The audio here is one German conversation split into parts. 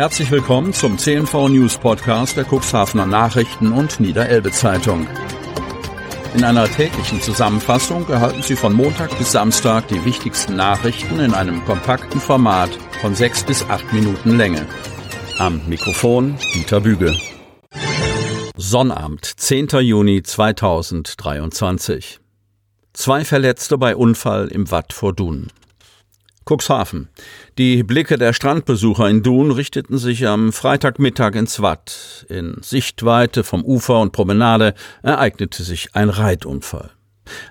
Herzlich willkommen zum CNV News Podcast der Cuxhavener Nachrichten und Niederelbe Zeitung. In einer täglichen Zusammenfassung erhalten Sie von Montag bis Samstag die wichtigsten Nachrichten in einem kompakten Format von sechs bis acht Minuten Länge. Am Mikrofon Dieter Büge. Sonnabend, 10. Juni 2023. Zwei Verletzte bei Unfall im Watt vor Dun. Cuxhaven. Die Blicke der Strandbesucher in Dun richteten sich am Freitagmittag ins Watt. In Sichtweite vom Ufer und Promenade ereignete sich ein Reitunfall.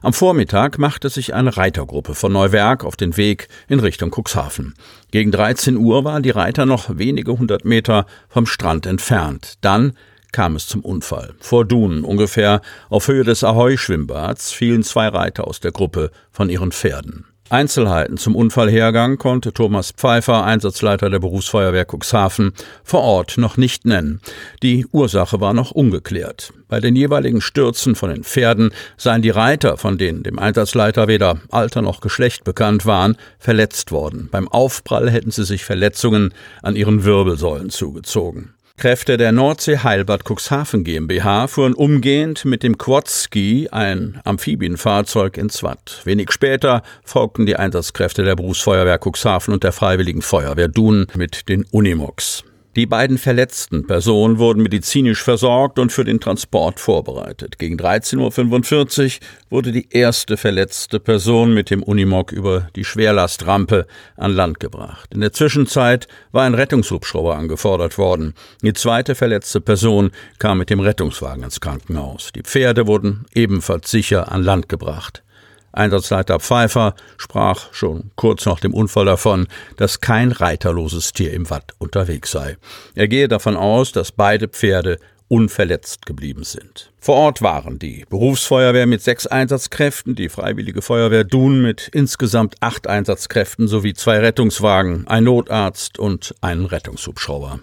Am Vormittag machte sich eine Reitergruppe von Neuwerk auf den Weg in Richtung Cuxhaven. Gegen 13 Uhr waren die Reiter noch wenige hundert Meter vom Strand entfernt. Dann kam es zum Unfall. Vor Dun, ungefähr auf Höhe des Ahoi-Schwimmbads, fielen zwei Reiter aus der Gruppe von ihren Pferden. Einzelheiten zum Unfallhergang konnte Thomas Pfeiffer, Einsatzleiter der Berufsfeuerwehr Cuxhaven, vor Ort noch nicht nennen. Die Ursache war noch ungeklärt. Bei den jeweiligen Stürzen von den Pferden seien die Reiter, von denen dem Einsatzleiter weder Alter noch Geschlecht bekannt waren, verletzt worden. Beim Aufprall hätten sie sich Verletzungen an ihren Wirbelsäulen zugezogen. Kräfte der Nordsee Heilbad Cuxhaven GmbH fuhren umgehend mit dem Quadski, ein Amphibienfahrzeug, ins Watt. Wenig später folgten die Einsatzkräfte der Berufsfeuerwehr Cuxhaven und der Freiwilligen Feuerwehr Dun mit den Unimox. Die beiden verletzten Personen wurden medizinisch versorgt und für den Transport vorbereitet. Gegen 13.45 Uhr wurde die erste verletzte Person mit dem Unimog über die Schwerlastrampe an Land gebracht. In der Zwischenzeit war ein Rettungshubschrauber angefordert worden. Die zweite verletzte Person kam mit dem Rettungswagen ins Krankenhaus. Die Pferde wurden ebenfalls sicher an Land gebracht. Einsatzleiter Pfeiffer sprach schon kurz nach dem Unfall davon, dass kein reiterloses Tier im Watt unterwegs sei. Er gehe davon aus, dass beide Pferde unverletzt geblieben sind. Vor Ort waren die Berufsfeuerwehr mit sechs Einsatzkräften, die Freiwillige Feuerwehr Dun mit insgesamt acht Einsatzkräften sowie zwei Rettungswagen, ein Notarzt und einen Rettungshubschrauber.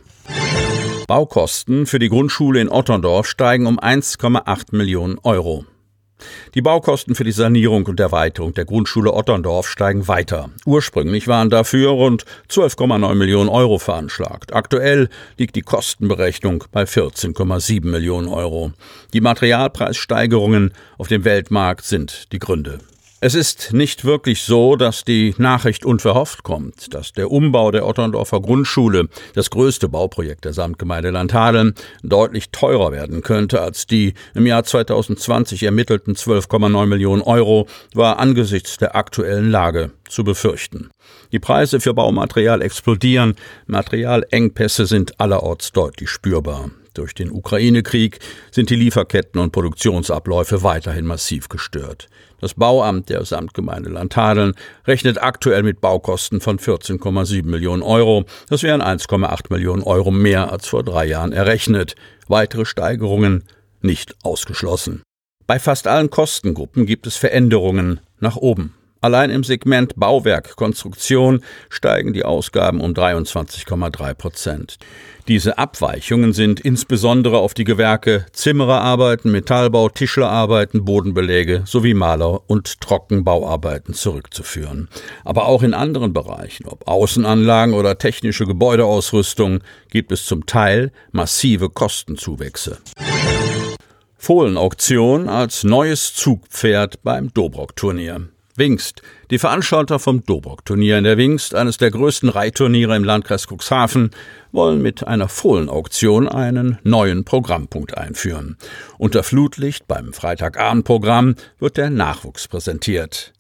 Baukosten für die Grundschule in Otterndorf steigen um 1,8 Millionen Euro. Die Baukosten für die Sanierung und Erweiterung der Grundschule Otterndorf steigen weiter. Ursprünglich waren dafür rund 12,9 Millionen Euro veranschlagt. Aktuell liegt die Kostenberechnung bei 14,7 Millionen Euro. Die Materialpreissteigerungen auf dem Weltmarkt sind die Gründe. Es ist nicht wirklich so, dass die Nachricht unverhofft kommt, dass der Umbau der Otterndorfer Grundschule, das größte Bauprojekt der Samtgemeinde Landhadeln, deutlich teurer werden könnte als die im Jahr 2020 ermittelten 12,9 Millionen Euro, war angesichts der aktuellen Lage zu befürchten. Die Preise für Baumaterial explodieren, Materialengpässe sind allerorts deutlich spürbar. Durch den Ukraine-Krieg sind die Lieferketten und Produktionsabläufe weiterhin massiv gestört. Das Bauamt der Samtgemeinde Landhadeln rechnet aktuell mit Baukosten von 14,7 Millionen Euro. Das wären 1,8 Millionen Euro mehr als vor drei Jahren errechnet. Weitere Steigerungen nicht ausgeschlossen. Bei fast allen Kostengruppen gibt es Veränderungen nach oben. Allein im Segment Bauwerk Konstruktion steigen die Ausgaben um 23,3 Prozent. Diese Abweichungen sind insbesondere auf die Gewerke Zimmererarbeiten, Metallbau, Tischlerarbeiten, Bodenbeläge sowie Maler- und Trockenbauarbeiten zurückzuführen. Aber auch in anderen Bereichen, ob Außenanlagen oder technische Gebäudeausrüstung, gibt es zum Teil massive Kostenzuwächse. Fohlenauktion als neues Zugpferd beim Dobrock-Turnier. Wingst. Die Veranstalter vom Dobok-Turnier in der Wingst, eines der größten Reitturniere im Landkreis Cuxhaven, wollen mit einer Fohlenauktion einen neuen Programmpunkt einführen. Unter Flutlicht beim Freitagabendprogramm wird der Nachwuchs präsentiert.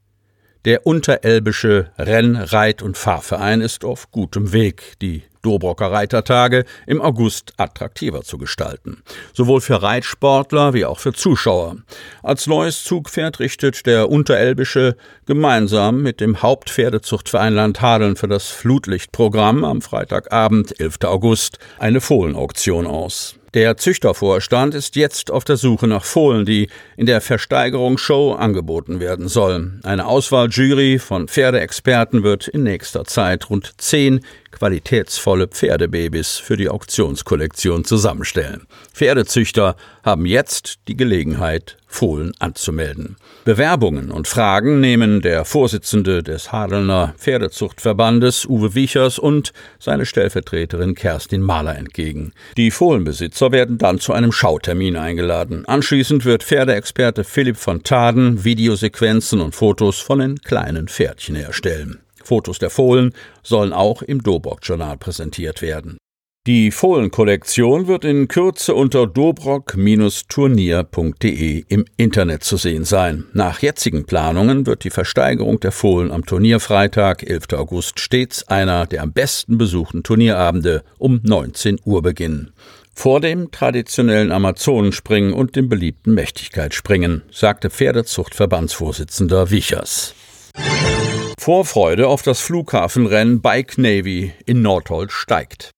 Der Unterelbische Renn-, Reit- und Fahrverein ist auf gutem Weg, die Dobrocker Reitertage im August attraktiver zu gestalten. Sowohl für Reitsportler wie auch für Zuschauer. Als neues Zugpferd richtet der Unterelbische gemeinsam mit dem Hauptpferdezuchtverein Landhadeln für das Flutlichtprogramm am Freitagabend, 11. August, eine Fohlenauktion aus. Der Züchtervorstand ist jetzt auf der Suche nach Fohlen, die in der Versteigerungsshow angeboten werden sollen. Eine Auswahljury von Pferdeexperten wird in nächster Zeit rund zehn qualitätsvolle Pferdebabys für die Auktionskollektion zusammenstellen. Pferdezüchter haben jetzt die Gelegenheit, Fohlen anzumelden. Bewerbungen und Fragen nehmen der Vorsitzende des Hadelner Pferdezuchtverbandes Uwe Wiechers und seine Stellvertreterin Kerstin Mahler entgegen. Die Fohlenbesitzer werden dann zu einem Schautermin eingeladen. Anschließend wird Pferdeexperte Philipp von Taden Videosequenzen und Fotos von den kleinen Pferdchen erstellen. Fotos der Fohlen sollen auch im Dobok-Journal präsentiert werden. Die Fohlenkollektion wird in Kürze unter dobrock-turnier.de im Internet zu sehen sein. Nach jetzigen Planungen wird die Versteigerung der Fohlen am Turnierfreitag, 11. August, stets einer der am besten besuchten Turnierabende um 19 Uhr beginnen. Vor dem traditionellen Amazonenspringen und dem beliebten Mächtigkeitsspringen, sagte Pferdezuchtverbandsvorsitzender Wichers. Vorfreude auf das Flughafenrennen Bike Navy in Nordholz steigt.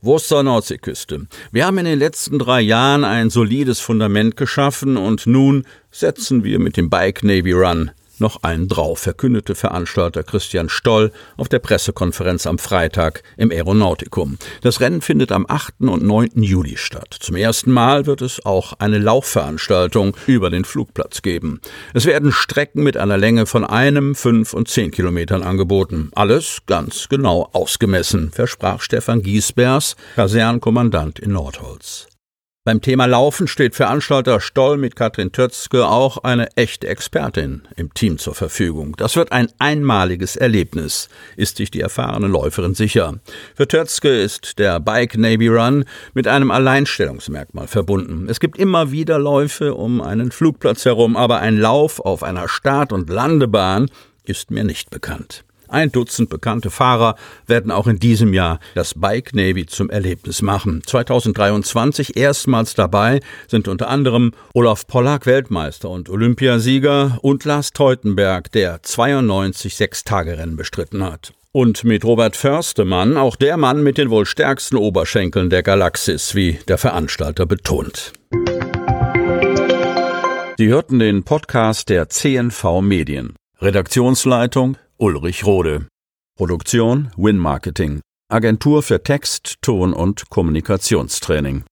Worcester Nordseeküste. Wir haben in den letzten drei Jahren ein solides Fundament geschaffen und nun setzen wir mit dem Bike Navy Run noch einen drauf, verkündete Veranstalter Christian Stoll auf der Pressekonferenz am Freitag im Aeronautikum. Das Rennen findet am 8. und 9. Juli statt. Zum ersten Mal wird es auch eine Laufveranstaltung über den Flugplatz geben. Es werden Strecken mit einer Länge von einem, fünf und zehn Kilometern angeboten. Alles ganz genau ausgemessen, versprach Stefan Giesbers, Kasernenkommandant in Nordholz. Beim Thema Laufen steht Veranstalter Stoll mit Katrin Tötzke auch eine echte Expertin im Team zur Verfügung. Das wird ein einmaliges Erlebnis, ist sich die erfahrene Läuferin sicher. Für Tötzke ist der Bike Navy Run mit einem Alleinstellungsmerkmal verbunden. Es gibt immer wieder Läufe um einen Flugplatz herum, aber ein Lauf auf einer Start- und Landebahn ist mir nicht bekannt. Ein Dutzend bekannte Fahrer werden auch in diesem Jahr das Bike Navy zum Erlebnis machen. 2023 erstmals dabei sind unter anderem Olaf Pollack Weltmeister und Olympiasieger und Lars Teutenberg, der 92 Sechstagerennen bestritten hat. Und mit Robert Förstemann auch der Mann mit den wohl stärksten Oberschenkeln der Galaxis, wie der Veranstalter betont. Sie hörten den Podcast der CNV Medien. Redaktionsleitung Ulrich Rode. Produktion Win Marketing. Agentur für Text, Ton und Kommunikationstraining.